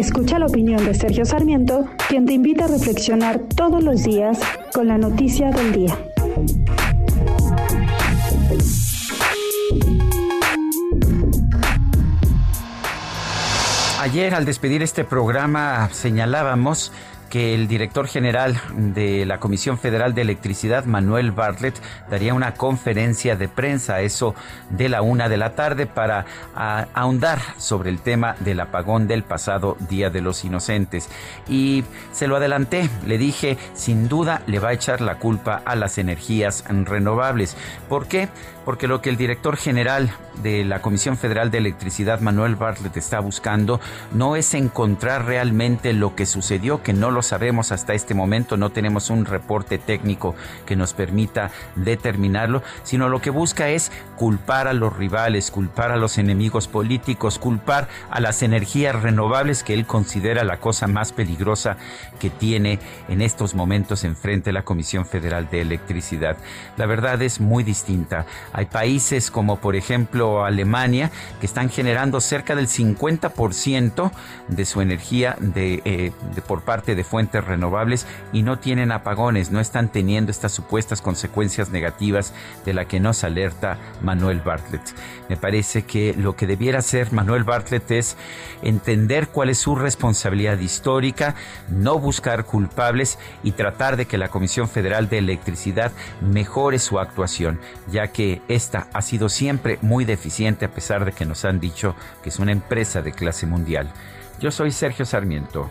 Escucha la opinión de Sergio Sarmiento, quien te invita a reflexionar todos los días con la noticia del día. Ayer al despedir este programa señalábamos que el director general de la Comisión Federal de Electricidad, Manuel Bartlett, daría una conferencia de prensa eso de la una de la tarde para ahondar sobre el tema del apagón del pasado Día de los Inocentes. Y se lo adelanté, le dije, sin duda le va a echar la culpa a las energías renovables. ¿Por qué? Porque lo que el director general de la Comisión Federal de Electricidad, Manuel Bartlett, está buscando no es encontrar realmente lo que sucedió, que no lo sabemos hasta este momento, no tenemos un reporte técnico que nos permita determinarlo, sino lo que busca es culpar a los rivales, culpar a los enemigos políticos, culpar a las energías renovables que él considera la cosa más peligrosa que tiene en estos momentos enfrente la Comisión Federal de Electricidad. La verdad es muy distinta. Hay países como por ejemplo Alemania que están generando cerca del 50% de su energía de, eh, por parte de fuentes renovables y no tienen apagones, no están teniendo estas supuestas consecuencias negativas de la que nos alerta Manuel Bartlett. Me parece que lo que debiera hacer Manuel Bartlett es entender cuál es su responsabilidad histórica, no buscar culpables y tratar de que la Comisión Federal de Electricidad mejore su actuación, ya que esta ha sido siempre muy deficiente a pesar de que nos han dicho que es una empresa de clase mundial. Yo soy Sergio Sarmiento